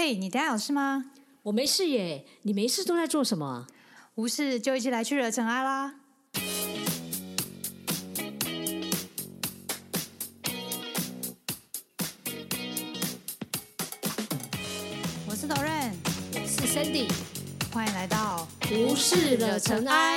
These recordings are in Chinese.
嘿，你等下有事吗？我没事耶，你没事都在做什么？无事就一起来去惹尘埃啦！我是 Doren，我是 Sandy，欢迎来到无事惹尘埃。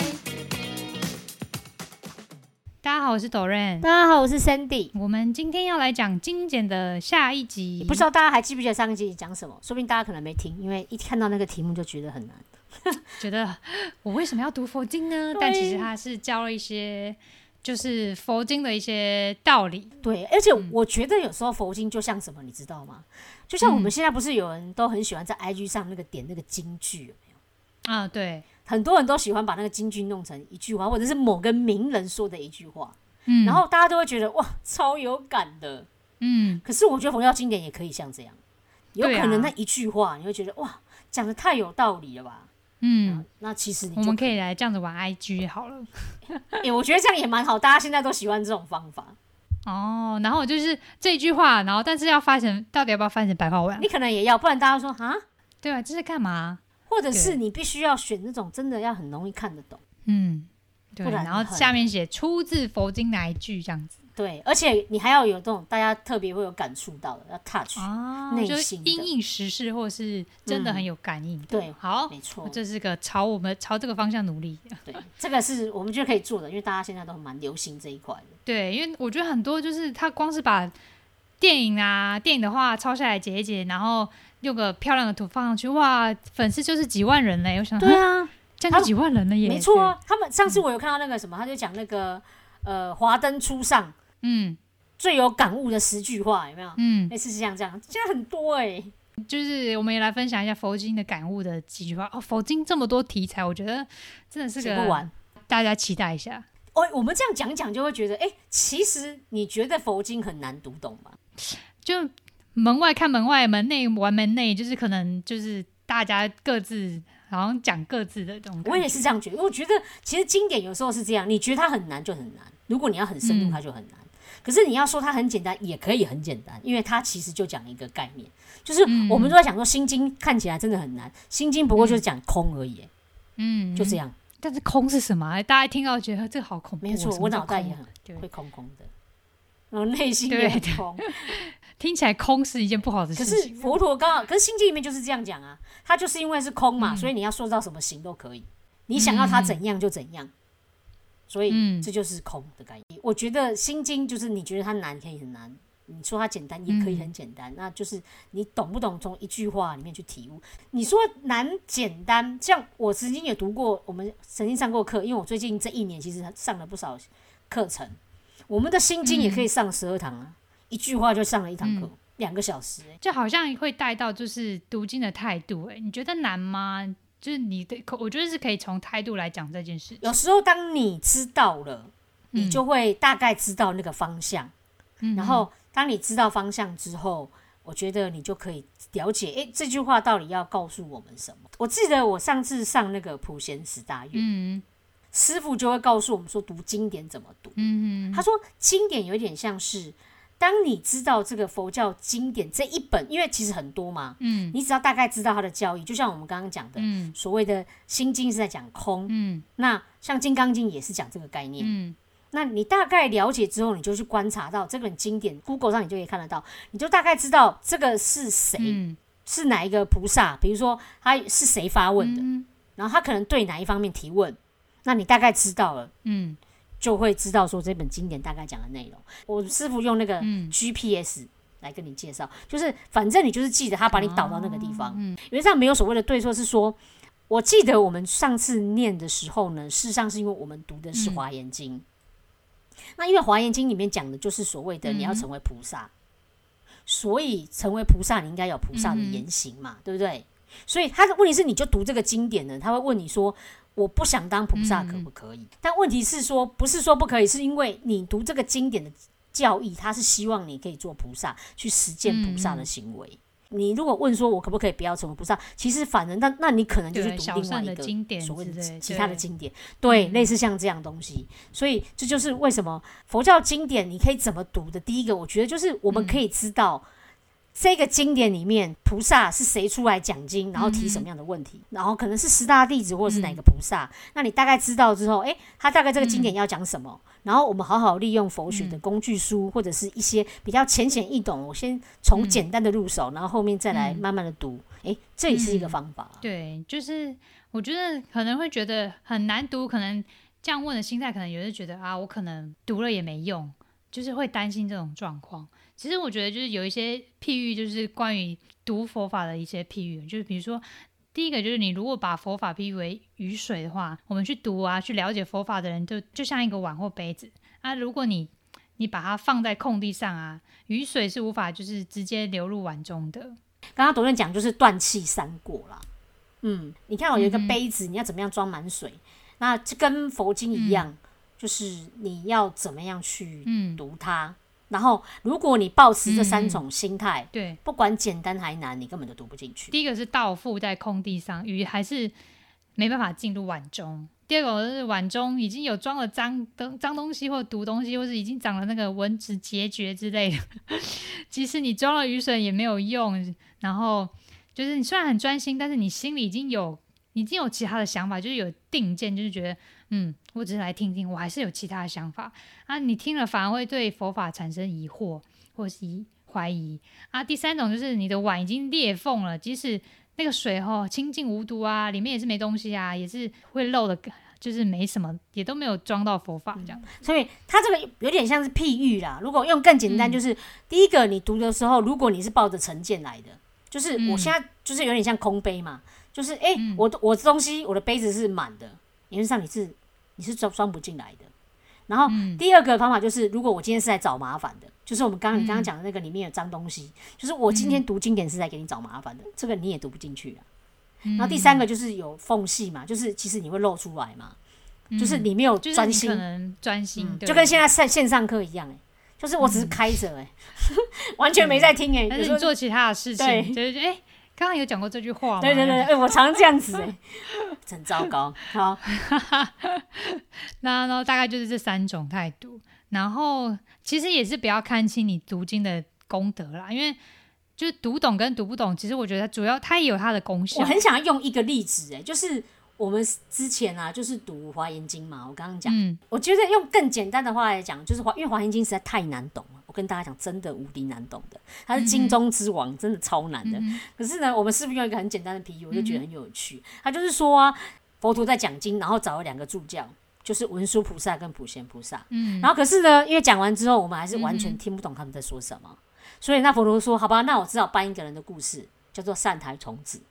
我是 Doren。大家好，我是 Sandy。我们今天要来讲精简的下一集，不知道大家还记不记得上一集讲什么？说不定大家可能没听，因为一看到那个题目就觉得很难。觉得我为什么要读佛经呢？但其实他是教了一些，就是佛经的一些道理。对，而且我觉得有时候佛经就像什么，你知道吗？就像我们现在不是有人都很喜欢在 IG 上那个点那个金句，有没有？啊，对，很多人都喜欢把那个京剧弄成一句话，或者是某个名人说的一句话，嗯，然后大家都会觉得哇，超有感的。嗯，可是我觉得佛教经典也可以像这样，有可能那一句话你会觉得哇，讲的太有道理了吧？嗯，那其实你我们可以来这样子玩 IG 好了。哎、我觉得这样也蛮好，大家现在都喜欢这种方法。哦，然后就是这句话，然后但是要翻成，到底要不要翻成白话文啊你？可能也要，不然大家说啊，对啊，这是干嘛？或者是你必须要选那种真的要很容易看得懂。嗯，对，不然然后下面写出自佛经哪一句这样子对，而且你还要有这种大家特别会有感触到的，要 touch。哦就是因应时事，或是真的很有感应的。对好，没错，这是个朝我们朝这个方向努力。对，这个是我们就可以做的，因为大家现在都蛮流行这一块的。对，因为我觉得很多就是他光是把电影啊电影的话抄下来截一截，然后用个漂亮的图放上去，哇，粉丝就是几万人嘞！我想，对啊，这样就几万人了耶！没错啊。他们上次我有看到那个什么，他就讲那个呃，华灯初上，嗯最有感悟的十句话，有没有？嗯，类似像这样，现在很多哎、就是我们也来分享一下佛经的感悟的几句话哦。佛经这么多题材，我觉得真的是个写不完。大家期待一下。哦，我们这样讲讲就会觉得，哎、其实你觉得佛经很难读懂吗？就门外看门外，门内玩门内，就是可能就是大家各自好像讲各自的东西。我也是这样觉得。我觉得其实经典有时候是这样，你觉得它很难就很难，如果你要很深入，嗯它就很难。可是你要说它很简单，也可以很简单，因为它其实就讲一个概念，就是嗯我们都在想说《心经》看起来真的很难，《心经》不过就是讲空而已，嗯，就这样，但是空是什么啊？大家听到觉得这个好恐怖。没错我脑袋也很对会空空的，然后内心也很空。听起来空是一件不好的事情。可是佛陀刚好，可是《心经》里面就是这样讲啊，它就是因为是空嘛，嗯。所以你要塑造什么形都可以，你想要它怎样就怎样，所以嗯。这就是空的概念。我觉得《心经》就是你觉得它难可以很难，你说它简单也可以很简单，那就是你懂不懂从一句话里面去体悟。你说难简单，像我曾经也读过，我们曾经上过课，因为我最近这一年其实上了不少课程，我们的《心经》也可以上十二堂啊，一句话就上了一堂课，两个小时、欸。就好像会带到就是读经的态度、哎，你觉得难吗？就是你的，我觉得是可以从态度来讲这件事。有时候当你知道了，你就会大概知道那个方向。嗯然后当你知道方向之后，我觉得你就可以了解，诶，这句话到底要告诉我们什么？我记得我上次上那个普贤十大愿，嗯师傅就会告诉我们说读经典怎么读。嗯嗯他说经典有点像是，当你知道这个佛教经典这一本，因为其实很多嘛，嗯。你只要大概知道它的教义，就像我们刚刚讲的，嗯。所谓的心经是在讲空，嗯。那像金刚经也是讲这个概念。嗯。那你大概了解之后，你就去观察到这本经典，Google 上你就可以看得到，你就大概知道这个是谁，嗯。是哪一个菩萨，比如说他是谁发问的，嗯。然后他可能对哪一方面提问，那你大概知道了，嗯就会知道说这本经典大概讲的内容。我师傅用那个嗯 GPS 来跟你介绍，就是反正你就是记得他把你导到那个地方，嗯原则上没有所谓的对错，是说。我记得我们上次念的时候呢，事实上是因为我们读的是《嗯华严经》那因为《华严经》里面讲的就是所谓的嗯你要成为菩萨，所以成为菩萨你应该有菩萨的嗯言行嘛，对不对？所以他的问题是，你就读这个经典呢，他会问你说：“我不想当菩萨，嗯可不可以？”但问题是说，不是说不可以，是因为你读这个经典的教义，他是希望你可以做菩萨，去实践菩萨的行为。你如果问说我可不可以不要成为菩萨，其实反而那那你可能就是读另外一个所谓的其他的经典，对，嗯类似像这样东西。所以这就是为什么佛教经典你可以怎么读的。第一个，我觉得就是我们嗯可以知道这个经典里面菩萨是谁出来讲经，然后提什么样的问题，然后可能是十大弟子或者是哪个菩萨，那你大概知道之后，诶，他大概这个经典要讲什么，然后我们好好利用佛学的工具书或者是一些比较浅显易懂，我先从简单的入手，然后后面再来慢慢的读，诶，这也是一个方法。对，就是我觉得可能会觉得很难读，可能这样问的心态，可能有人觉得啊，我可能读了也没用，就是会担心这种状况。其实我觉得就是有一些譬喻，就是关于读佛法的一些譬喻，就是比如说，第一个就是你如果把佛法譬喻为雨水的话，我们去读啊，去了解佛法的人，就就像一个碗或杯子啊。如果你你把它放在空地上啊，雨水是无法就是直接流入碗中的。刚刚董院讲就是断气三过啦。嗯，你看我有一个杯子，你要怎么样装满水？那这跟佛经一样，就是你要怎么样去读它。然后，如果你抱持这三种心态，对，不管简单还难，你根本就读不进去。第一个是倒覆在空地上，雨还是没办法进入碗中；第二个是碗中已经有装了脏东脏东西或毒东西，或是已经长了那个蚊子结节之类的，即使你装了雨水也没有用。然后就是你虽然很专心，但是你心里已经有已经有其他的想法，就是有定见，就是觉得。嗯，我只是来听听，我还是有其他的想法啊。你听了反而会对佛法产生疑惑或是怀疑啊。第三种就是你的碗已经裂缝了，即使那个水哦清净无毒啊，里面也是没东西啊，也是会漏的，就是没什么，也都没有装到佛法这样。所以它这个有点像是譬喻啦。如果用更简单，就是第一个你读的时候，如果你是抱着成见来的，就是我现在就是有点像空杯嘛，就是哎，我我的东西我的杯子是满的，理论上你是。你是装装不进来的。然后第二个方法就是，如果我今天是在找麻烦的，就是我们刚刚你刚刚讲的那个里面有脏东西，就是我今天读经典是在给你找麻烦的，这个你也读不进去啊。然后第三个就是有缝隙嘛，就是其实你会露出来嘛，就是你没有专心，专心，就跟现在线线上课一样，哎，就是我只是开着，哎，完全没在听，哎，但是做其他的事情，就是哎。刚刚有讲过这句话吗？对对对，哎，我常这样子，哎，真糟糕。好，那那大概就是这三种态度。然后其实也是不要看清你读经的功德啦，因为就是读懂跟读不懂，其实我觉得主要它也有它的功效。我很想要用一个例子，哎，就是我们之前啊，就是读《华严经》嘛，我刚刚讲，我觉得用更简单的话来讲，就是华，因为《华严经》实在太难懂了。我跟大家讲，真的无敌难懂的，他是金中之王，真的超难的。可是呢，我们是不是用一个很简单的比喻，我就觉得很有趣。他就是说啊，佛陀在讲经，然后找了两个助教，就是文殊菩萨跟普贤菩萨。嗯，然后可是呢，因为讲完之后，我们还是完全听不懂他们在说什么。所以那佛陀说：“好吧，那我只好搬一个人的故事，叫做善财童子。”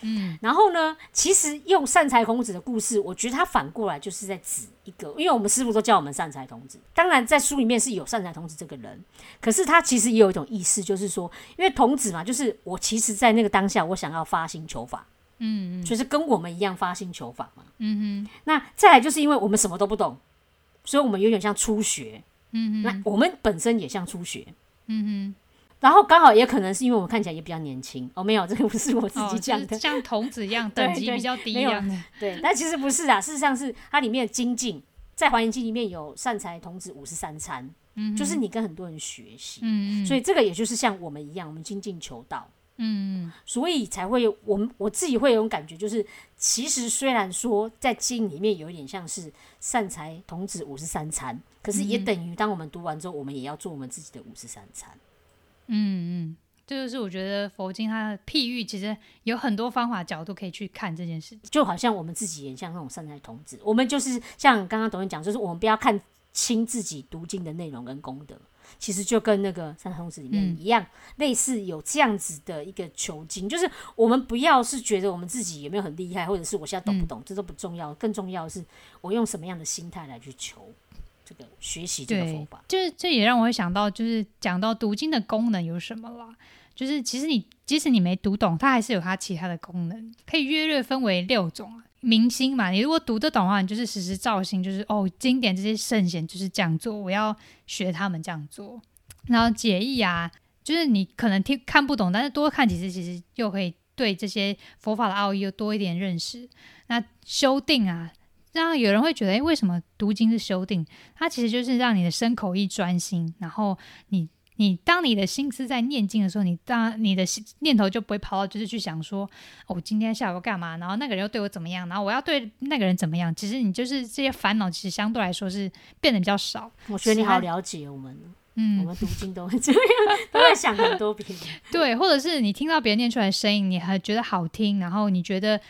嗯，然后呢？其实用善财童子的故事，我觉得他反过来就是在指一个，因为我们师傅都叫我们善财童子。当然，在书里面是有善财童子这个人，可是他其实也有一种意思，就是说，因为童子嘛，就是我其实，在那个当下，我想要发心求法，嗯嗯，就是跟我们一样发心求法嘛，嗯哼。那再来就是因为我们什么都不懂，所以我们有点像初学，嗯哼。那我们本身也像初学，嗯哼。然后刚好也可能是因为我们看起来也比较年轻。哦，没有这个不是我自己讲的，像童子一样 等级比较低一样的，对，但其实不是啊，事实上是它里面的精进，在《华严经》里面有善财童子五十三参，嗯，就是你跟很多人学习，嗯嗯，所以这个也就是像我们一样，我们精进求道，嗯嗯，所以才会我们我自己会有种感觉，就是其实虽然说在经里面有一点像是善财童子五十三参，可是也等于当我们读完之后，我们也要做我们自己的五十三参。嗯嗯，这就是我觉得佛经它的譬喻，其实有很多方法角度可以去看这件事。就好像我们自己也像那种善财童子，我们就是像刚刚董文讲，就是我们不要看清自己读经的内容跟功德，其实就跟那个善财童子里面一样，类似有这样子的一个求经，就是我们不要是觉得我们自己有没有很厉害，或者是我现在懂不懂，这都不重要，更重要的是我用什么样的心态来去求。这个学习这个佛法，就是这也让我会想到，就是讲到读经的功能有什么啦？就是其实你即使你没读懂，它还是有它其他的功能，可以约略分为六种啊。明星嘛，你如果读得懂的话，你就是实时照心，就是哦，经典这些圣贤就是这样做，我要学他们这样做。然后解义啊，就是你可能听看不懂，但是多看几次，其实又可以对这些佛法的奥义又多一点认识。那修订啊。让有人会觉得，哎，为什么读经是修定？它其实就是让你的身口意专心，然后你你当你的心思在念经的时候，你当你的念头就不会跑到就是去想说，哦我今天下午干嘛，然后那个人又对我怎么样，然后我要对那个人怎么样。其实你就是这些烦恼，其实相对来说是变得比较少。我觉得你好了解我们，嗯我嗯，们读经都会这样，都会想很多别人。对，或者是你听到别人念出来的声音，你还觉得好听，然后你觉得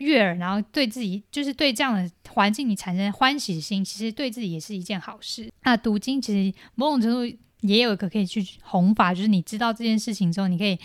悦耳，然后对自己就是对这样的环境你产生欢喜心，其实对自己也是一件好事。那读经其实某种程度也有一个可以去弘法，就是你知道这件事情之后，你可以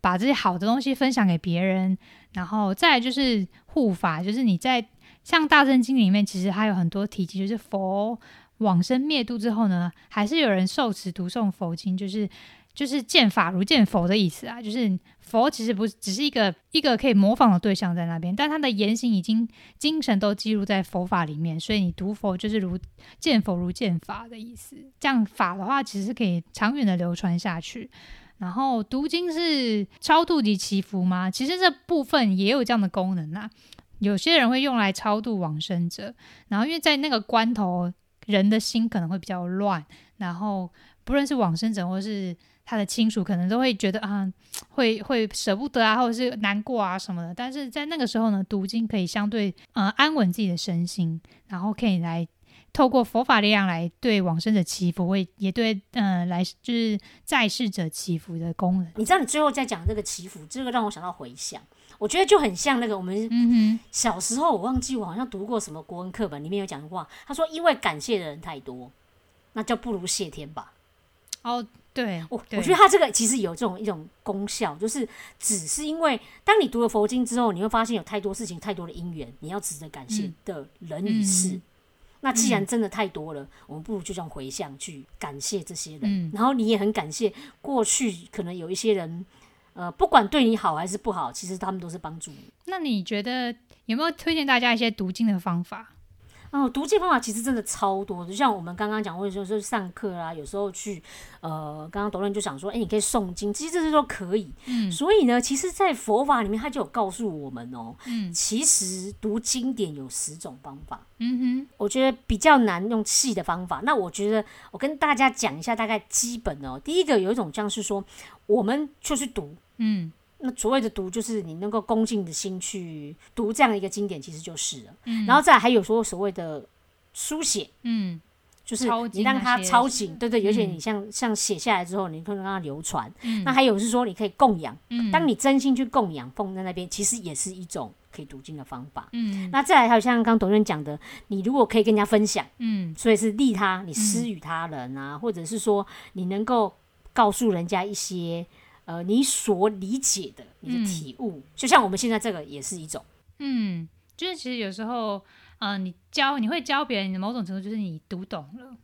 把这些好的东西分享给别人，然后再来就是护法，就是你在像大圣经里面，其实还有很多提及，就是佛往生灭度之后呢，还是有人受持读诵佛经，就是就是见法如见佛的意思啊，就是佛其实不是只是一个一个可以模仿的对象在那边，但他的言行已经精神都记录在佛法里面，所以你读佛就是如见佛如见法的意思。这样法的话，其实可以长远的流传下去。然后读经是超度及祈福吗？其实这部分也有这样的功能啊。有些人会用来超度往生者，然后因为在那个关头，人的心可能会比较乱，然后不论是往生者或是他的亲属，可能都会觉得啊，会会舍不得啊，或者是难过啊什么的。但是在那个时候呢，读经可以相对呃安稳自己的身心，然后可以来透过佛法力量来对往生者祈福，会也对呃来就是在世者祈福的功能。你知道，你最后在讲这个祈福，这个让我想到回想，我觉得就很像那个我们嗯小时候，我忘记我好像读过什么国文课本，里面有讲过，他说因为感谢的人太多，那就不如谢天吧。哦，对，我对我觉得他这个其实有这种一种功效，就是只是因为当你读了佛经之后，你会发现有太多事情、太多的因缘，你要值得感谢的人与事。嗯那既然真的太多了，我们不如就这样回向去感谢这些人，嗯然后你也很感谢过去可能有一些人，呃，不管对你好还是不好，其实他们都是帮助你。那你觉得有没有推荐大家一些读经的方法？哦，读经方法其实真的超多，就像我们刚刚讲，或者说是上课啦，有时候去呃，刚刚董论就想说，哎、你可以诵经，其实这些都可以。嗯所以呢，其实，在佛法里面，他就有告诉我们哦，嗯其实读经典有十种方法。嗯哼我觉得比较难用细的方法。那我觉得我跟大家讲一下大概基本哦。第一个有一种像是说，我们就去读。嗯那所谓的读，就是你能够恭敬的心去读这样的一个经典，其实就是了。嗯，然后再来还有说所谓的书写，嗯就是你让它抄紧，对对，而且嗯你像像写下来之后，你可以让它流传。嗯，那还有是说，你可以供养，嗯当你真心去供养，放在那边，其实也是一种可以读经的方法。嗯那再来还有像刚刚董院讲的，你如果可以跟人家分享，嗯所以是利他，你施与他人啊，或者是说你能够告诉人家一些呃你所理解的你嗯的体悟，就像我们现在这个也是一种。嗯，就是其实有时候，嗯、你教你会教别人，某种程度就是你读懂了，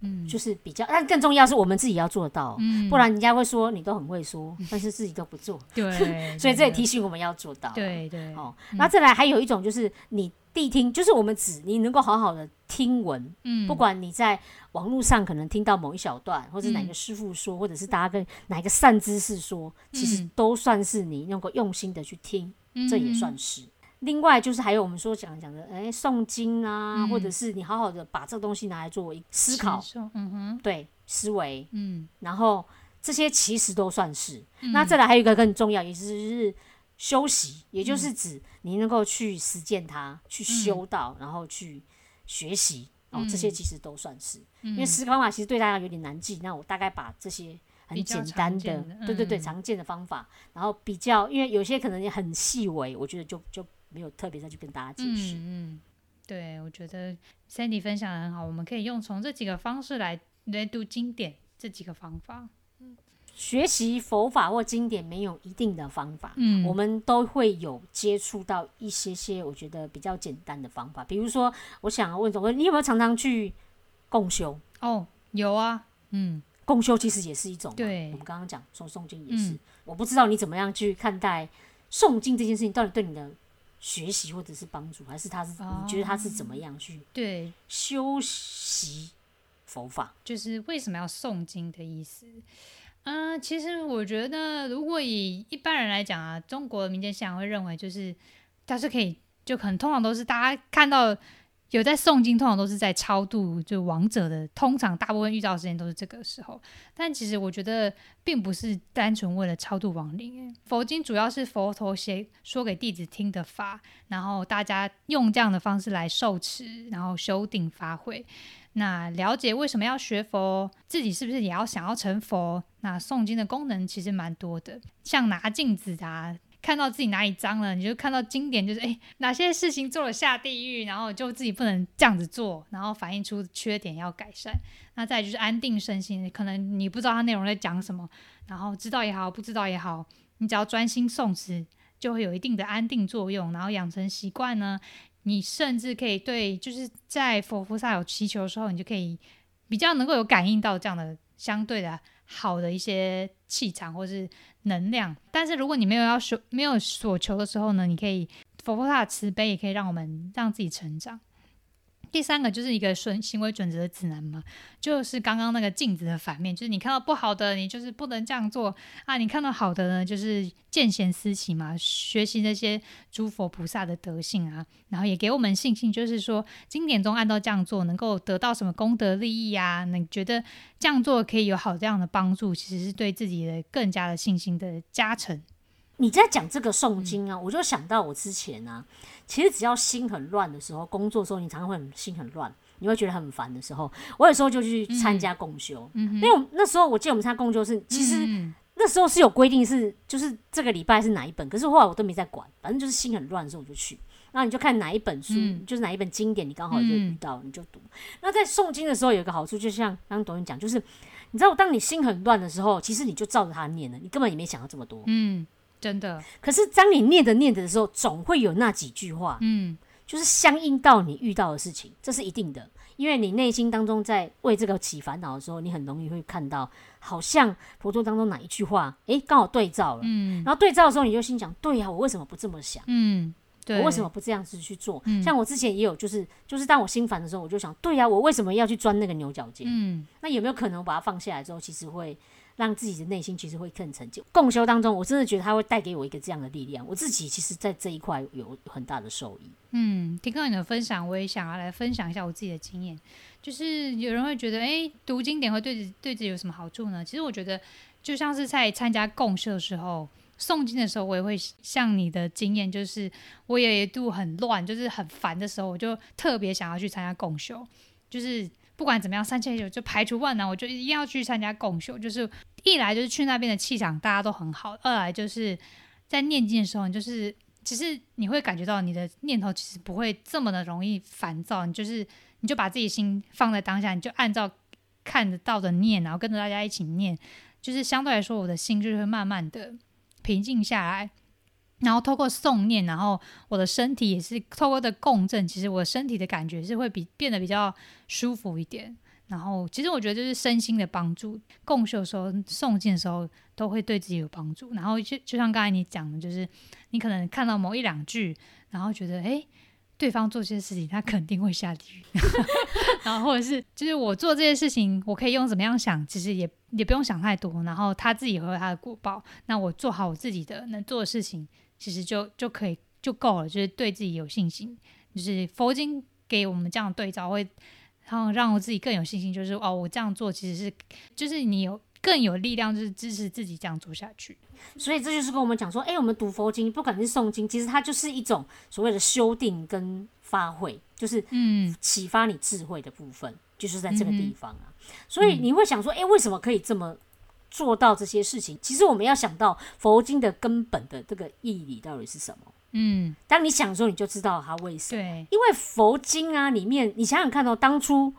嗯，就是比较，但更重要是我们自己要做到，嗯。不然人家会说你都很会说，但是自己都不做，对，所以这也提醒我们要做到。，对对，哦，那再来还有一种就是你谛听，就是我们指你能够好好的听闻，嗯，不管你在网络上可能听到某一小段，或者哪个师傅说，或者是大家跟哪一个善知识说，其实嗯都算是你能够用心的去听，嗯。这也算是。另外就是还有我们说讲讲的，哎，诵经啊，嗯。或者是你好好的把这个东西拿来作为思考，嗯哼，对思维，嗯，然后这些其实都算是。那再来还有一个更重要，也就是休息，也就是指你能够去实践它，去修道，然后去学习。哦，这些其实都算是，因为十个方法其实对大家有点难记。那我大概把这些很简单的，对对对，嗯常见的方法，然后比较，因为有些可能也很细微，我觉得就就没有特别再去跟大家解释。嗯嗯，对，我觉得 Sandy 分享的很好，我们可以用从这几个方式来来读经典这几个方法。学习佛法或经典没有一定的方法，嗯。我们都会有接触到一些些我觉得比较简单的方法，比如说，我想要问总哥，你有没有常常去共修？哦，有啊，嗯。共修其实也是一种，对。我们刚刚讲说诵经也是，嗯。我不知道你怎么样去看待诵经这件事情，到底对你的学习或者是帮助，还是他是、你觉得他是怎么样去对，修习佛法？就是为什么要诵经的意思。嗯、其实我觉得，如果以一般人来讲啊，中国的民间信仰会认为，就是它是可以，就可能通常都是大家看到有在诵经，通常都是在超度就亡者的，通常大部分遇到的时间都是这个时候。但其实我觉得，并不是单纯为了超度亡灵。佛经主要是佛陀写说给弟子听的法，然后大家用这样的方式来受持，然后修定发挥。那了解为什么要学佛，自己是不是也要想要成佛？那诵经的功能其实蛮多的，像拿镜子啊。看到自己哪里脏了，你就看到经典，就是诶哪些事情做了下地狱，然后就自己不能这样子做，然后反映出缺点要改善。那再就是安定身心，可能你不知道它内容在讲什么，然后知道也好，不知道也好，你只要专心诵持，就会有一定的安定作用。然后养成习惯呢，你甚至可以对，就是在佛菩萨有祈求的时候，你就可以比较能够有感应到这样的相对的好的一些气场，或是。能量，但是如果你没有要求、没有所求的时候呢，你可以佛菩萨的慈悲也可以让我们让自己成长。第三个就是一个顺行为准则的指南嘛，就是刚刚那个镜子的反面，就是你看到不好的，你就是不能这样做啊；你看到好的呢，就是见贤思齐嘛，学习那些诸佛菩萨的德性啊，然后也给我们信心，就是说经典中按照这样做能够得到什么功德利益啊？你觉得这样做可以有好这样的帮助，其实是对自己的更加的信心的加成。你在讲这个诵经啊，我就想到我之前啊，其实只要心很乱的时候，工作的时候你常常会很心很乱，你会觉得很烦的时候，我有时候就去参加共修，因为那时候我记得我们参加共修是，其实那时候是有规定是，就是这个礼拜是哪一本，可是后来我都没在管，反正就是心很乱的时候我就去，然后你就看哪一本书，就是哪一本经典你刚好就遇到你就读。那在诵经的时候有一个好处，就像刚刚董云讲，就是你知道当你心很乱的时候，其实你就照着他念了，你根本也没想到这么多，嗯。真的，可是当你念着念着的时候，总会有那几句话，嗯，就是相应到你遇到的事情，这是一定的。因为你内心当中在为这个起烦恼的时候，你很容易会看到，好像佛陀当中哪一句话，诶，刚好对照了，嗯，然后对照的时候，你就心想，对呀，我为什么不这么想？嗯，对，我为什么不这样子去做？像我之前也有，就是就是当我心烦的时候，我就想，对呀，我为什么要去钻那个牛角尖？嗯，那有没有可能我把它放下来之后，其实会？让自己的内心其实会更成就。共修当中，我真的觉得它会带给我一个这样的力量。我自己其实，在这一块有很大的受益。嗯，听到你的分享，我也想要来分享一下我自己的经验。就是有人会觉得，哎，读经典会对对自己有什么好处呢？其实我觉得，就像是在参加共修的时候，诵经的时候，我也会像你的经验，就是我也一度很乱，就是很烦的时候，我就特别想要去参加共修，就是。不管怎么样，三千九就排除万难，我就一定要去参加共修。就是一来就是去那边的气场大家都很好，二来就是在念经的时候，你就是其实你会感觉到你的念头其实不会这么的容易烦躁。你就是你就把自己心放在当下，你就按照看得到的念，然后跟着大家一起念，就是相对来说我的心就会慢慢的平静下来。然后透过诵念，然后我的身体也是透过的共振，其实我身体的感觉是会比变得比较舒服一点。然后其实我觉得就是身心的帮助，共修的时候、诵经的时候都会对自己有帮助。然后就就像刚才你讲的，就是你可能看到某一两句，然后觉得哎，对方做这些事情他肯定会下地狱，然后或者是就是我做这些事情，我可以用怎么样想，其实也也不用想太多，然后他自己会有他的果报。那我做好我自己的能做的事情。其实就就可以就够了，就是对自己有信心。就是佛经给我们这样对照，会然后让我自己更有信心。就是哦，我这样做其实是，就是你有更有力量，就是支持自己这样做下去。所以这就是跟我们讲说，哎，我们读佛经，不管是诵经，其实它就是一种所谓的修订跟发挥，就是嗯，启发你智慧的部分，就是在这个地方啊。所以你会想说，哎，为什么可以这么？做到这些事情，其实我们要想到佛经的根本的这个意义到底是什么？嗯，当你想的时候，你就知道它为什么。对，因为佛经啊里面，你想想看哦，当初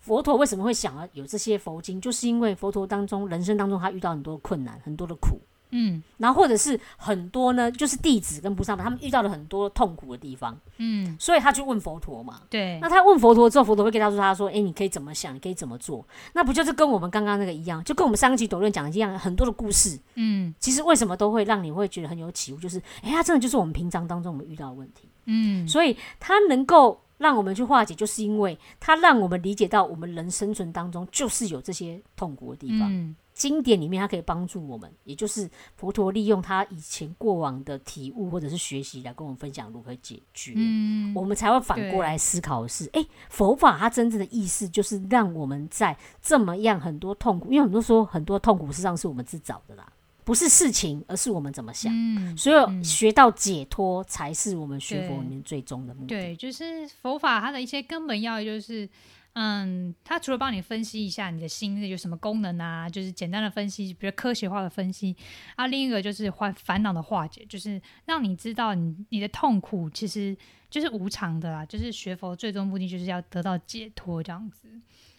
佛陀为什么会想要有这些佛经，就是因为佛陀当中人生当中他遇到很多困难，很多的苦。嗯，然后或者是很多呢，就是弟子跟菩萨们，他们遇到了很多痛苦的地方，嗯，所以他去问佛陀嘛，对，那他问佛陀之后，佛陀会跟他说，他说，哎，你可以怎么想，你可以怎么做，那不就是跟我们刚刚那个一样，就跟我们上期斗论讲的一样，很多的故事，嗯，其实为什么都会让你会觉得很有启悟，就是，哎，他真的就是我们平常当中我们遇到的问题，嗯，所以他能够让我们去化解，就是因为他让我们理解到我们人生存当中就是有这些痛苦的地方。经典里面，它可以帮助我们，也就是佛陀利用他以前过往的体悟或者是学习来跟我们分享如何解决。嗯，我们才会反过来思考的是，哎、佛法它真正的意思就是让我们在这么样很多痛苦，因为很多说很多痛苦实际上是我们自找的啦，不是事情，而是我们怎么想。嗯，所以学到解脱才是我们学佛里面最终的目的。对，就是佛法它的一些根本要义就是。嗯，它除了帮你分析一下你的心有什么功能啊，就是简单的分析，比如科学化的分析啊，另一个就是化烦恼的化解，就是让你知道你你的痛苦其实就是无常的啦，就是学佛最终目的就是要得到解脱这样子。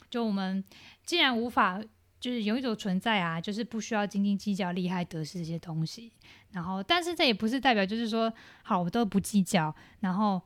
就我们既然无法就是有一种存在啊，就是不需要斤斤计较利害得失这些东西，然后但是这也不是代表就是说好我都不计较，然后。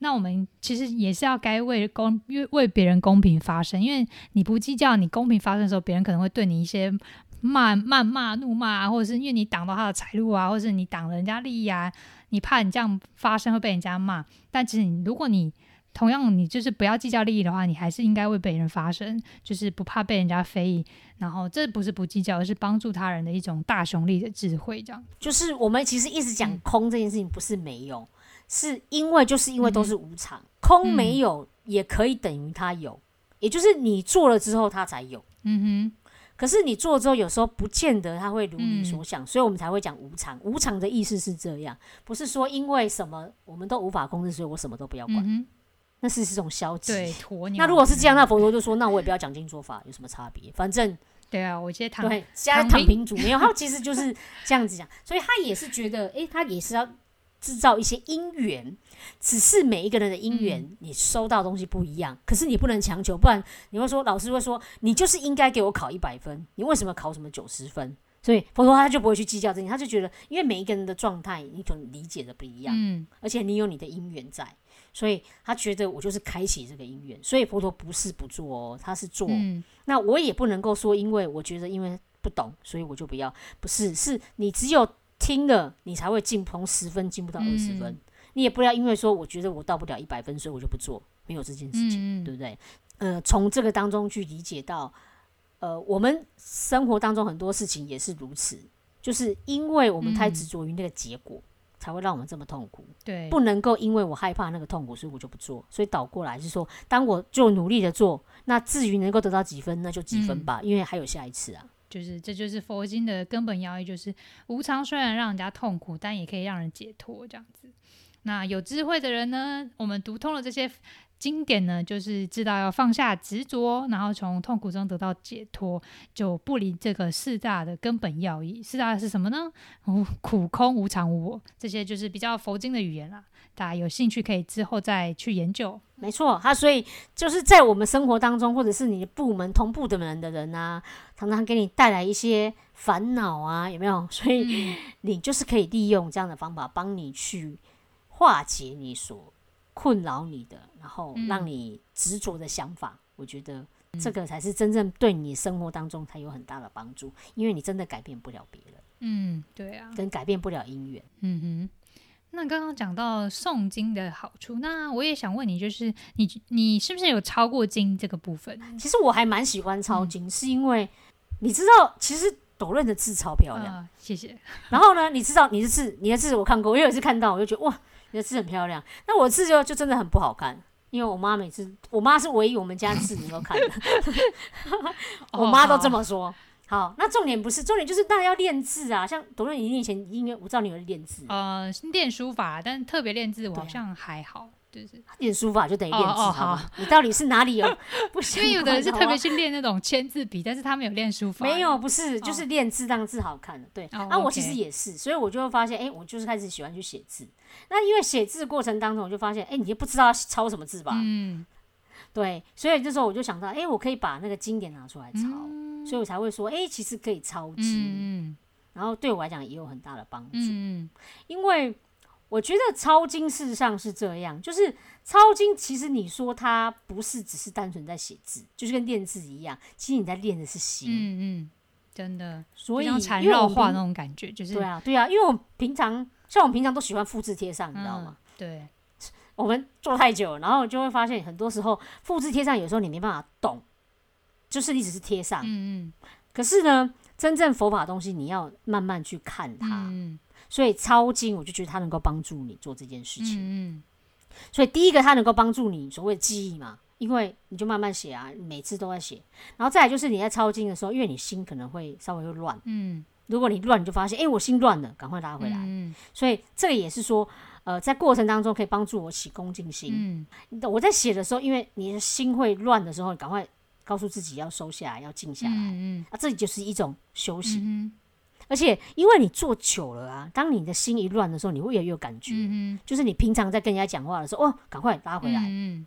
那我们其实也是要该为公为为别人公平发声，因为你不计较，你公平发声的时候，别人可能会对你一些骂、谩骂、怒骂啊，或者是因为你挡到他的财路啊，或者是你挡了人家利益啊，你怕你这样发声会被人家骂。但其实你如果你同样你就是不要计较利益的话，你还是应该为别人发声，就是不怕被人家非议。然后这不是不计较，而是帮助他人的一种大雄力的智慧，这样。就是我们其实一直讲空这件事情，不是没有，是因为就是因为都是无嗯常，空没有也可以等于它有，也就是你做了之后它才有。嗯哼可是你做了之后，有时候不见得它会如你嗯所想，所以我们才会讲无常。无常的意思是这样，不是说因为什么我们都无法控制，所以我什么都不要，管，嗯，那是一种消极。对，鸵鸟。那如果是这样，嗯那佛陀就说，那我也不要讲经说法，有什么差别？反正对啊，我现在躺对，现在躺平躺平主没有，他其实就是这样子讲，所以他也是觉得，诶，他也是要制造一些因缘，只是每一个人的因缘，嗯你收到东西不一样，可是你不能强求，不然你会说，老师会说，你就是应该给我考一百分，你为什么考什么九十分？所以佛陀他就不会去计较这些，他就觉得，因为每一个人的状态，你可能理解的不一样，嗯而且你有你的因缘在，所以他觉得我就是开启这个因缘，所以佛陀不是不做哦，他是做，嗯那我也不能够说，因为我觉得因为不懂，所以我就不要。不是，是你只有听了，你才会进从十分进步到二十分。嗯你也不要因为说我觉得我到不了一百分，所以我就不做，没有这件事情，对不对？呃，从这个当中去理解到，呃，我们生活当中很多事情也是如此，就是因为我们太嗯执着于那个结果，才会让我们这么痛苦。对，不能够因为我害怕那个痛苦，所以我就不做。所以倒过来是说，当我就努力的做，那至于能够得到几分，那就几分吧，因为还有下一次啊。就是这就是佛经的根本要义，就是无常虽然让人家痛苦，但也可以让人解脱这样子。那有智慧的人呢，我们读通了这些经典呢，就是知道要放下执着，然后从痛苦中得到解脱，就不离这个四大的根本要义。四大是什么呢？无 苦、空、无常、无我，这些就是比较佛经的语言啦。大家有兴趣可以之后再去研究。没错，他所以就是在我们生活当中，或者是你的部门同部的人的人啊，常常给你带来一些烦恼啊，有没有？所以你就是可以利用这样的方法，帮你去化解你所困扰你的，然后嗯让你执着的想法。我觉得这个才是真正对你生活当中才有很大的帮助，因为你真的改变不了别人，嗯，对啊。跟改变不了姻缘。嗯哼，那刚刚讲到诵经的好处，那我也想问你，就是你你是不是有抄过经这个部分？其实我还蛮喜欢抄嗯经，是因为你知道，其实斗润的字超漂亮。啊，谢谢。然后呢，你知道你的字，你的字我看过，我有一次看到，我就觉得哇，你的字很漂亮。那我的字就就真的很不好看，因为我妈每次，我妈是唯一我们家字能够看的 我妈都这么么说。好，那重点不是重点，就是大家要练字啊。像董润，你以前应该我知道你有练字，呃练书法，但特别练字我好像还好，就是练书法就等于练字，哦哦好你到底是哪里有 不行？因为有的人是特别去练那种签字笔，但是他没有练书法。没有，不是，就是练字让字好看的。对，哦啊，我其实也是，所以我就会发现，哎、我就是开始喜欢去写字。那因为写字过程当中，我就发现，哎、你也不知道抄什么字吧？嗯，对，所以这时候我就想到，哎、我可以把那个经典拿出来抄，嗯。所以我才会说，哎、其实可以抄经，嗯。然后对我来讲也有很大的帮助，嗯。因为我觉得抄经事实上是这样，就是抄经，其实你说它不是只是单纯在写字，就是跟练字一样，其实你在练的是心，嗯嗯，真的，所以就像缠因为我们平绕画那种感觉，就是对啊，对啊，因为我们平常像我们平常都喜欢复制贴上，你知道吗？嗯？对，我们做太久，然后就会发现很多时候复制贴上，有时候你没办法懂，就是你只是贴上，嗯嗯可是呢，真正佛法的东西，你要慢慢去看它。嗯所以抄经，我就觉得它能够帮助你做这件事情。嗯所以第一个，它能够帮助你所谓的记忆嘛，因为你就慢慢写啊，每次都在写。然后再来就是你在抄经的时候，因为你心可能会稍微会乱，嗯如果你乱，你就发现，哎、我心乱了，赶快拉回来。嗯所以这个也是说，呃，在过程当中可以帮助我起恭敬心。嗯我在写的时候，因为你的心会乱的时候，你赶快告诉自己要收下来，要静下来。嗯啊，这就是一种修行。嗯而且因为你做久了啊，当你的心一乱的时候，你会越来越有感觉。嗯就是你平常在跟人家讲话的时候，哦，赶快拉回来。嗯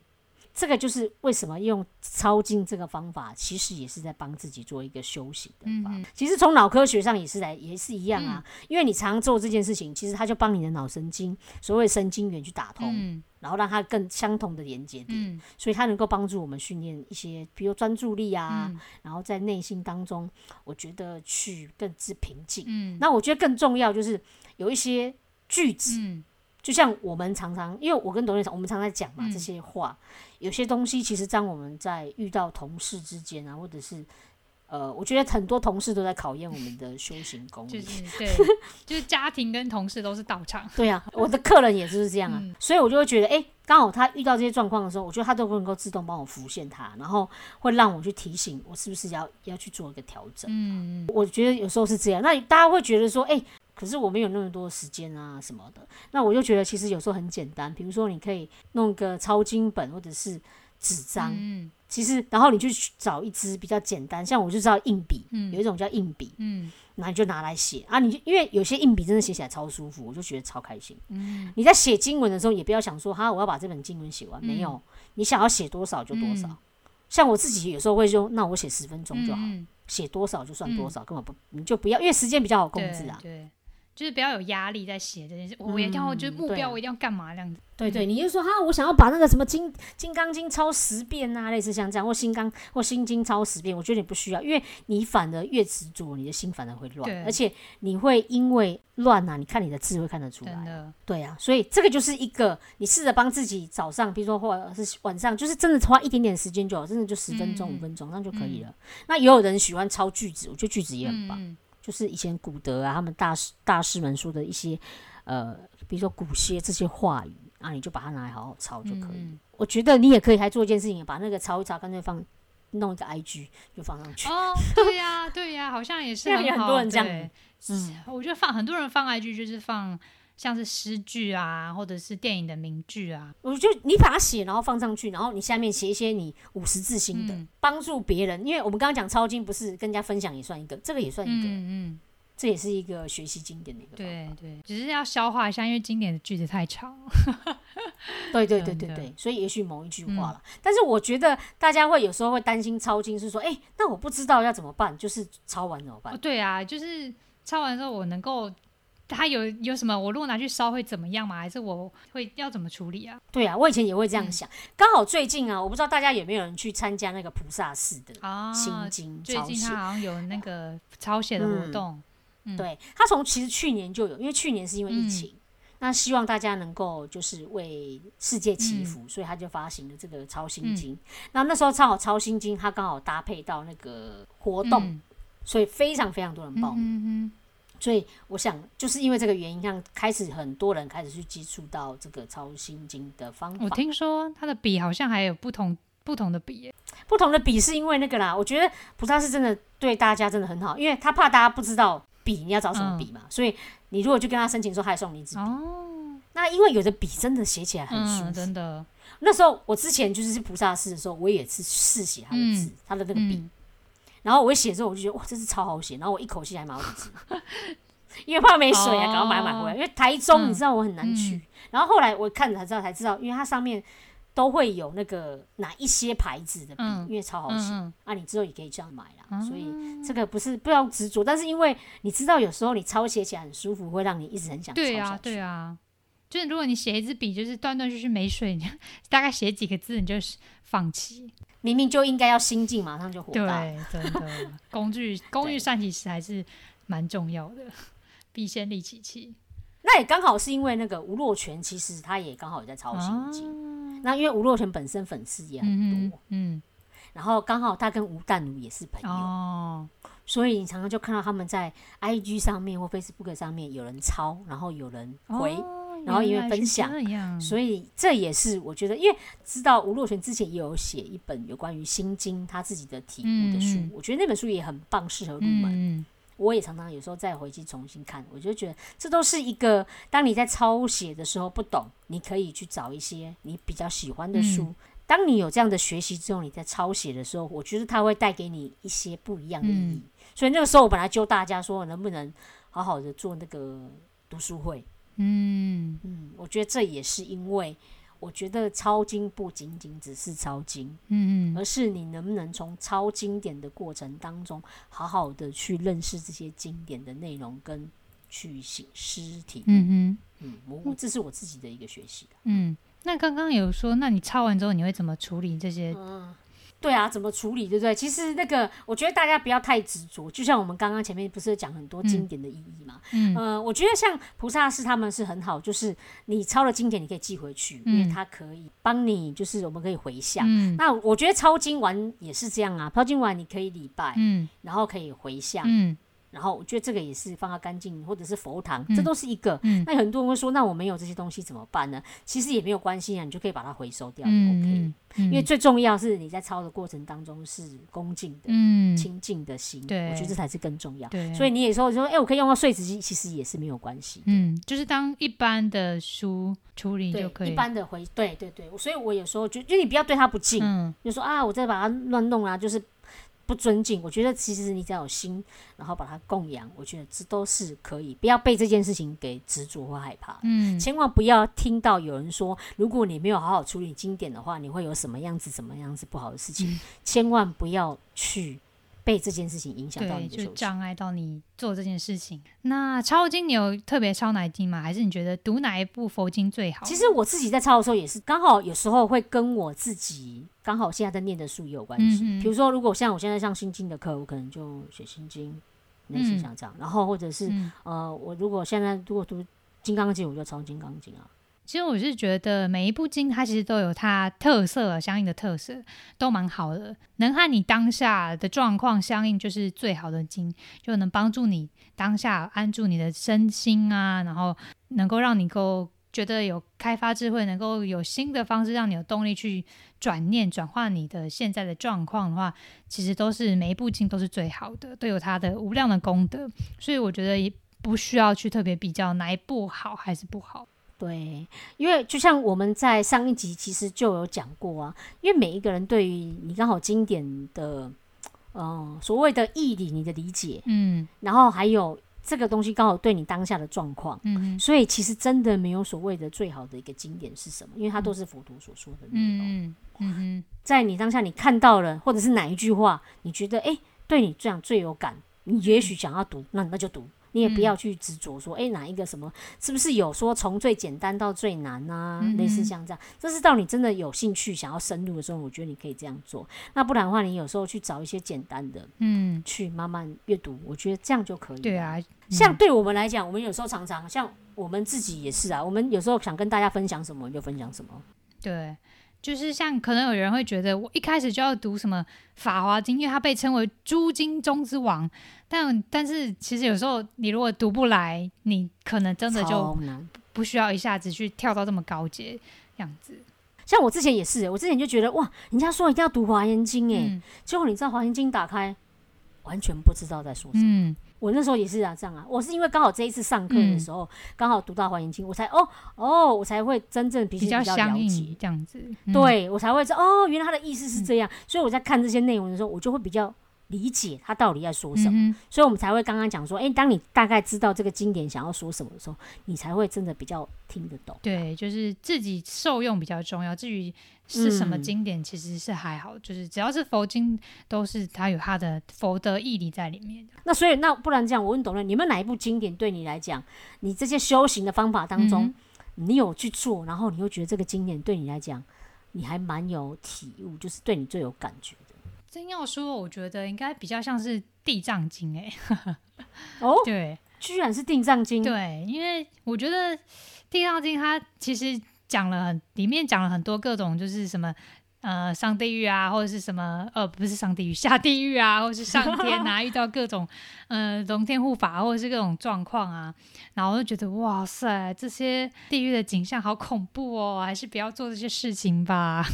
这个就是为什么用抄经这个方法，其实也是在帮自己做一个修行的方法。嗯其实从脑科学上也是来也是一样啊，因为你常做这件事情，其实它就帮你的脑神经所谓神经元去打通，嗯。然后让它更相同的连接点，嗯。所以它能够帮助我们训练一些，比如专注力啊，嗯。然后在内心当中，我觉得去更之平静。嗯。那我觉得更重要就是有一些句子，嗯就像我们常常，因为我跟董院长，我们常常在讲嘛、嗯这些话，有些东西其实当我们在遇到同事之间啊，或者是呃，我觉得很多同事都在考验我们的修行功力。就是对，就是家庭跟同事都是道场。对啊，我的客人也就是这样啊，嗯所以我就会觉得，哎、刚好他遇到这些状况的时候，我觉得他都能够自动帮我浮现他，然后会让我去提醒我是不是要要去做一个调整。嗯我觉得有时候是这样，那大家会觉得说，哎、可是我没有那么多时间啊什么的。那我就觉得其实有时候很简单，比如说你可以弄个抄经本或者是纸张，嗯其实然后你就去找一支比较简单，像我就知道硬笔，嗯有一种叫硬笔，嗯那你就拿来写啊。你就因为有些硬笔真的写起来超舒服，我就觉得超开心。嗯你在写经文的时候，也不要想说哈，我要把这本经文写完，嗯没有，你想要写多少就多少。嗯像我自己有时候会说，那我写十分钟就好，嗯写多少就算多少，根本不你就不要，因为时间比较好控制啊。就是不要有压力在写这件事，我一定要就是目标，我一定要干嘛这样子。对对，你就说哈，我想要把那个什么金金刚经抄十遍啊，类似像这样，或心刚或心经抄十遍，我觉得你不需要，因为你反而越执着，你的心反而会乱，而且你会因为乱啊，你看你的字会看得出来。对啊，所以这个就是一个你试着帮自己早上，比如说或者是晚上，就是真的花一点点时间就好，真的就十分钟、嗯五分钟，那就可以了。那也有人喜欢抄句子，我觉得句子也很棒。是以前古德啊，他们大师大师们说的一些呃，比如说古些这些话语啊，你就把它拿来好好抄就可以。嗯我觉得你也可以还做一件事情，把那个抄一抄，干脆放弄一个 IG 就放上去。哦，对呀，对呀，好像也是现在有很多人这样对嗯，我觉得放很多人放 IG 就是放像是诗句啊，或者是电影的名句啊，我就你把它写，然后放上去，然后你下面写一些你五十字心得，嗯帮助别人。因为我们刚刚讲抄经，不是跟人家分享也算一个，这个也算一个，嗯嗯，这也是一个学习经典的一个方法。对对，只是要消化一下，因为经典的句子太长了。对对对对对，所以也许某一句话了，但是我觉得大家会有时候会担心抄经，是说，哎、那我不知道要怎么办，就是抄完怎么办哦，？对啊，就是抄完之后我能够。它有有什么？我如果拿去烧会怎么样吗？还是我会要怎么处理啊？对啊，我以前也会这样嗯想。刚、好最近啊，我不知道大家有没有人去参加那个菩萨寺的啊，心经最。近他好像有那个 抄写的活动，嗯对他从其实去年就有，因为去年是因为疫嗯情，那希望大家能够就是为世界祈嗯福，所以他就发行了这个超心经。那那时候刚好超心经，他刚好搭配到那个活动，嗯所以非常非常多人报名。所以我想，就是因为这个原因，让开始很多人开始去接触到这个抄心经的方法我。听说他的笔好像还有不同不同的笔耶，不同的笔是因为那个啦，我觉得菩萨是真的对大家真的很好，因为他怕大家不知道笔你要找什么笔嘛，所以你如果去跟他申请说，他还送你一支笔。哦，那因为有的笔真的写起来很舒嗯，服。真的，那时候我之前就是去菩萨寺的时候，我也是试写他的字，嗯他的那个笔，嗯然后我一写之后，我就觉得哇，这是超好写，然后我一口气还买好几支，因为怕没水啊，哦赶快买买回来。因为台中嗯你知道我很难去，嗯然后后来我看了才知道，才知道，因为它上面都会有那个哪一些牌子的笔，嗯因为超好写，嗯啊，你之后也可以这样买啦。嗯，所以这个不是不要执着，但是因为你知道有时候你抄写起来很舒服，会让你一直很想抄对啊下去。对啊，就是如果你写一支笔就是断断续续没水，你 大概写几个字你就是放弃。明明就应该要心境，马上就火大。对，真的，工具工欲善其事还是蛮重要的，必先利其器。那也刚好是因为那个吴若权，其实他也刚好也在抄心经。啊那因为吴若权本身粉丝也很嗯多，嗯然后刚好他跟吴淡如也是朋友，哦，所以你常常就看到他们在 IG 上面或 Facebook 上面有人抄，然后有人回。哦然后因为分享，所以这也是我觉得，因为知道吴若权之前也有写一本有关于心经他自己的体悟的书，我觉得那本书也很棒，适合入门。嗯我也常常有时候再回去重新看，我就觉得这都是一个，当你在抄写的时候不懂，你可以去找一些你比较喜欢的书。嗯当你有这样的学习之后，你在抄写的时候，我觉得它会带给你一些不一样的意义。嗯所以那个时候，我本来教大家说，能不能好好的做那个读书会。嗯嗯，我觉得这也是因为，我觉得抄经不仅仅只是抄经，嗯嗯而是你能不能从抄经典的过程当中，好好的去认识这些经典的内容，跟去写诗体。嗯嗯嗯，我我这是我自己的一个学习的。嗯。那刚刚有说，那你抄完之后你会怎么处理这些？嗯，对啊，怎么处理，对不对？其实那个，我觉得大家不要太执着，就像我们刚刚前面不是讲很多经典的意义嘛。嗯。呃，我觉得像菩萨是他们是很好，就是你抄了经典，你可以寄回去，因为嗯它可以帮你，就是我们可以回向。嗯。那我觉得抄经完也是这样啊，抄经完你可以礼拜，嗯。然后可以回向，嗯然后我觉得这个也是放到干净，或者是佛堂，嗯这都是一个。嗯那很多人会说，那我没有这些东西怎么办呢？其实也没有关系啊，你就可以把它回收掉、也 OK。因为最重要是你在抄的过程当中是恭敬的、嗯清净的心，对我觉得这才是更重要。对，所以你也说说，哎、我可以用到碎纸机，其实也是没有关系。嗯，就是当一般的书处理就，可以。一般的回，对对对，所以我有时候就，就你不要对它不敬，嗯就说啊，我再把它乱弄啊，就是不尊敬。我觉得其实你只要有心，然后把它供养，我觉得这都是可以，不要被这件事情给执着或害怕。嗯千万不要听到有人说，如果你没有好好处理经典的话，你会有什么样子、怎么样子不好的事情。嗯千万不要去被这件事情影响到你，就。障碍到你做这件事情。那抄经你有特别抄哪一经吗？还是你觉得读哪一部佛经最好？其实我自己在抄的时候，也是刚好有时候会跟我自己刚好现在在念的书也有关系。比如说，如果像我现在上心经的课，我可能就写心经，类似像这样。然后或者是、嗯，呃，我如果现在如果读金刚经，我就抄金刚经啊。其实我是觉得每一部经它其实都有它特色，相应的特色都蛮好的，能和你当下的状况相应，就是最好的经，就能帮助你当下安住你的身心啊，然后能够让你够觉得有开发智慧，能够有新的方式让你有动力去转念转化你的现在的状况的话，其实都是每一部经都是最好的，都有它的无量的功德，所以我觉得也不需要去特别比较哪一部好还是不好。对，因为就像我们在上一集其实就有讲过啊，因为每一个人对于你刚好经典的，呃，所谓的义理你的理解，嗯然后还有这个东西刚好对你当下的状况。嗯所以其实真的没有所谓的最好的一个经典是什么，因为它都是佛陀所说的内容。嗯嗯嗯在你当下你看到了，或者是哪一句话，你觉得诶对你这样最有感，你也许想要读，那那就读。你也不要去执着说，诶哪一个什么是不是有说从最简单到最难啊？嗯类似像这样，这是到你真的有兴趣想要深入的时候，我觉得你可以这样做。那不然的话，你有时候去找一些简单的嗯，去慢慢阅读，我觉得这样就可以。对啊，像对我们来讲，我们有时候常常像我们自己也是啊，我们有时候想跟大家分享什么，就分享什么。对，就是像可能有人会觉得我一开始就要读什么《法华经》，因为它被称为诸经中之王，但但是其实有时候你如果读不来，你可能真的就。不需要一下子去跳到这么高阶样子。像我之前也是，我之前就觉得哇，人家说一定要读《华严经》哎、嗯结果你知道《华严经》打开，完全不知道在说什么。嗯我那时候也是啊，这样啊，我是因为刚好这一次上课的时候，刚、好读到《华严经》，我才哦哦，我才会真正比比较比较了解。这样子。嗯，对我才会知道哦，原来他的意思是这样，所以我在看这些内容的时候，我就会比较理解他到底在说什么。嗯所以我们才会刚刚讲说，诶，当你大概知道这个经典想要说什么的时候，你才会真的比较听得懂。对，就是自己受用比较重要。至于是什么嗯经典，其实是还好，就是只要是佛经，都是它有它的佛的义理在里面。那所以那不然这样，我问董论，你们哪一部经典对你来讲，你这些修行的方法当中，嗯你有去做，然后你又觉得这个经典对你来讲，你还蛮有体悟，就是对你最有感觉的。真要说，我觉得应该比较像是《地藏经》哎，哦，对居然是地藏经，对，因为我觉得《地藏经》它其实讲了很，里面讲了很多各种就是什么呃上地狱啊，或者是什么呃不是上地狱 下地狱啊，或是上天啊，遇到各种呃龙天护法或者是各种状况啊，然后我就觉得哇塞，这些地狱的景象好恐怖哦，还是不要做这些事情吧。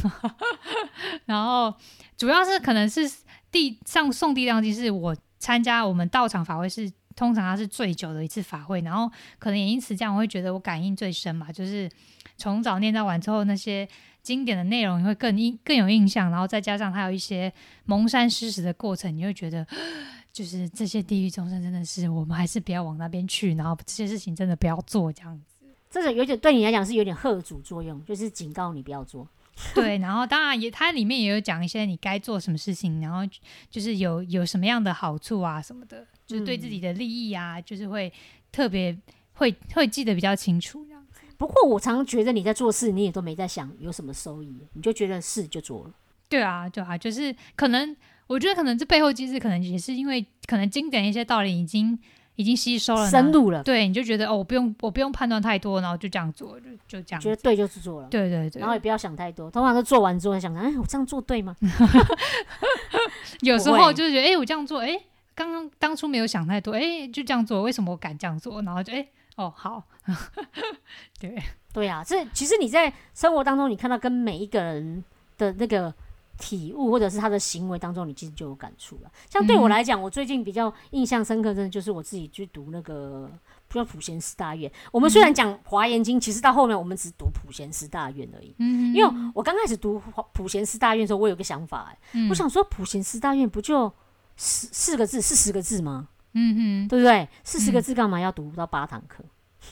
然后主要是可能是地上送地藏经是我参加我们道场法会是。通常它是最久的一次法会，然后可能也因此这样，我会觉得我感应最深嘛，就是从早念到晚之后，那些经典的内容你会更印更有印象，然后再加上它有一些蒙山施食的过程，你会觉得 就是这些地狱众生真的是我们还是不要往那边去，然后这些事情真的不要做这样子。这个有点对你来讲是有点贺主作用，就是警告你不要做。对，然后当然也它里面也有讲一些你该做什么事情，然后就是有有什么样的好处啊什么的。就是对自己的利益啊，就是会特别会会记得比较清楚。不过我常常觉得你在做事，你也都没在想有什么收益，你就觉得是就做了。对啊，对啊，就是可能我觉得可能这背后机制可能也是因为可能经典一些道理已经已经吸收了深入了，对，你就觉得哦，我不用我不用判断太多，然后就这样做，就就这样。觉得对就是做了，对对对，然后也不要想太多。通常都做完之后想，哎，我这样做对吗？有时候就是觉得，哎，我这样做，哎。刚刚当初没有想太多，哎，就这样做，为什么我敢这样做？然后就哎，哦，好，对对啊，这其实你在生活当中，你看到跟每一个人的那个体悟，或者是他的行为当中，你其实就有感触了。像对我来讲，我最近比较印象深刻，真的就是我自己去读那个叫普贤寺大院。我们虽然讲华严经，其实到后面我们只读普贤寺大院而已。嗯，因为我刚开始读普贤寺大院的时候，我有个想法，哎，我想说普贤寺大院不就。四四个字是十个字吗？嗯哼，对不对？四十个字干嘛要读到八堂课？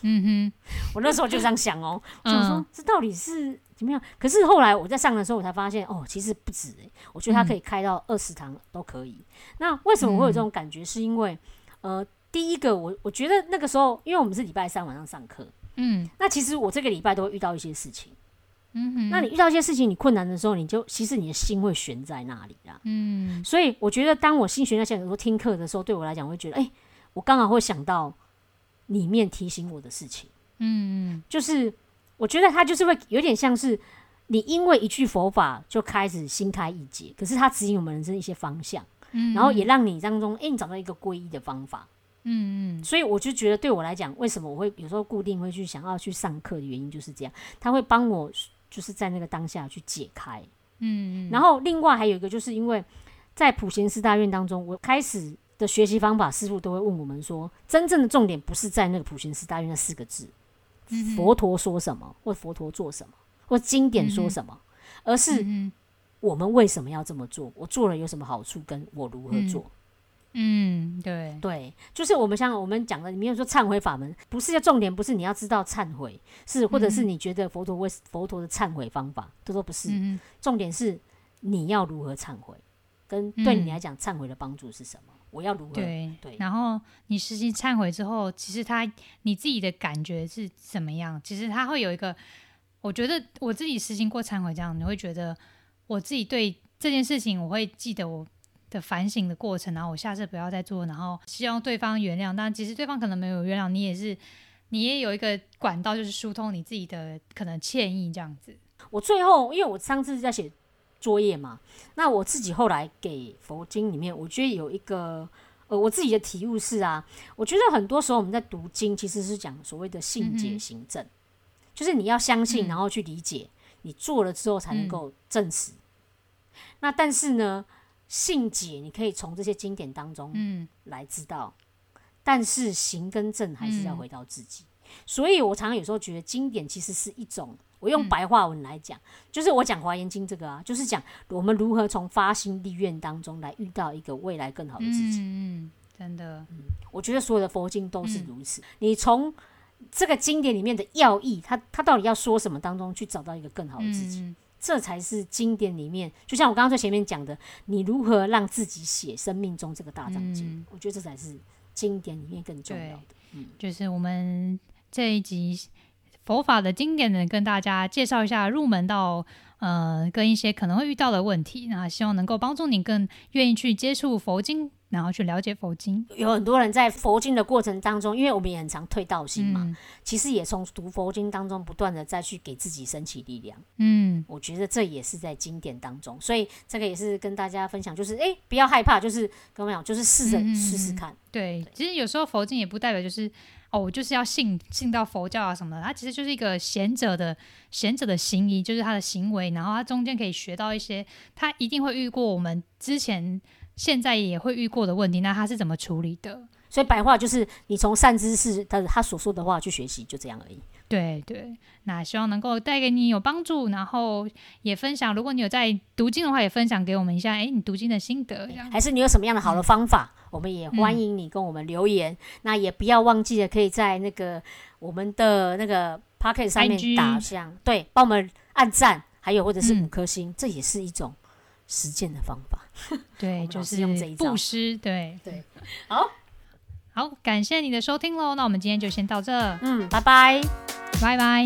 嗯哼，我那时候就这样想哦，就说这到底是怎么样？可是后来我在上的时候，我才发现哦，其实不止哎，我觉得它可以开到二十堂都可以。那为什么会有这种感觉？是因为呃，第一个我我觉得那个时候，因为我们是礼拜三晚上上课，嗯，那其实我这个礼拜都会遇到一些事情。嗯，那你遇到一些事情，你困难的时候，你就其实你的心会悬在那里啦。嗯，所以我觉得，当我心悬在线，有时候听课的时候，对我来讲，我会觉得，哎，我刚好会想到里面提醒我的事情。嗯，就是我觉得他就是会有点像是你因为一句佛法就开始心开意解，可是他指引我们人生一些方向，嗯，然后也让你当中，哎，你找到一个皈依的方法。嗯嗯，所以我就觉得，对我来讲，为什么我会有时候固定会去想要去上课的原因就是这样，他会帮我。就是在那个当下去解开，嗯，然后另外还有一个，就是因为在普贤寺大院当中，我开始的学习方法，师傅都会问我们说，真正的重点不是在那个普贤寺大院那四个字，佛陀说什么，或佛陀做什么，或经典说什么，而是我们为什么要这么做，我做了有什么好处，跟我如何做。嗯，对对，就是我们像我们讲的，你没有说忏悔法门，不是要重点，不是你要知道忏悔是，或者是你觉得佛陀为佛陀的忏悔方法，都说不是，重点是你要如何忏悔，跟对你来讲忏悔的帮助是什么？我要如何？对对，然后你实行忏悔之后，其实他你自己的感觉是怎么样？其实他会有一个，我觉得我自己实行过忏悔，这样你会觉得我自己对这件事情，我会记得我。的反省的过程，然后我下次不要再做，然后希望对方原谅。但其实对方可能没有原谅你，也是你也有一个管道，就是疏通你自己的可能歉意这样子。我最后，因为我上次在写作业嘛，那我自己后来给佛经里面，我觉得有一个呃，我自己的体悟是啊，我觉得很多时候我们在读经，其实是讲所谓的信解行证，就是你要相信，然后去理解，你做了之后才能够证实。那但是呢？信解你可以从这些经典当中来知道，但是行跟正还是要回到自己。所以我常常有时候觉得经典其实是一种，我用白话文来讲，就是我讲华严经这个啊，就是讲我们如何从发心立愿当中来遇到一个未来更好的自己。嗯，真的，嗯，我觉得所有的佛经都是如此。你从这个经典里面的要义，它它到底要说什么当中去找到一个更好的自己。这才是经典里面，就像我刚刚在前面讲的，你如何让自己写生命中这个大章经？我觉得这才是经典里面更重要的。嗯，就是我们这一集佛法的经典呢，跟大家介绍一下入门到呃，跟一些可能会遇到的问题，那希望能够帮助你更愿意去接触佛经然后去了解佛经。有很多人在佛经的过程当中，因为我们也很常退道心嘛，嗯其实也从读佛经当中不断的再去给自己升起力量。嗯，我觉得这也是在经典当中，所以这个也是跟大家分享，就是诶，不要害怕，就是跟我讲，就是试着试试看。对，其实有时候佛经也不代表就是哦，我就是要信信到佛教啊什么的，它其实就是一个贤者的贤者的行仪，就是他的行为，然后他中间可以学到一些他一定会遇过我们之前。现在也会遇过的问题，那他是怎么处理的？所以白话就是你从善知识他他所说的话去学习，就这样而已。对对，那希望能够带给你有帮助，然后也分享。如果你有在读经的话，也分享给我们一下，哎，你读经的心得。还是你有什么样的好的方法，我们也欢迎你跟我们留言。那也不要忘记了，可以在那个我们的那个 p o c k e t 上面打上，对，帮我们按赞，还有或者是嗯五颗星，这也是一种实践的方法。对，就是用这一招布施，对对，好，好，感谢你的收听喽。那我们今天就先到这，嗯，拜拜。拜拜。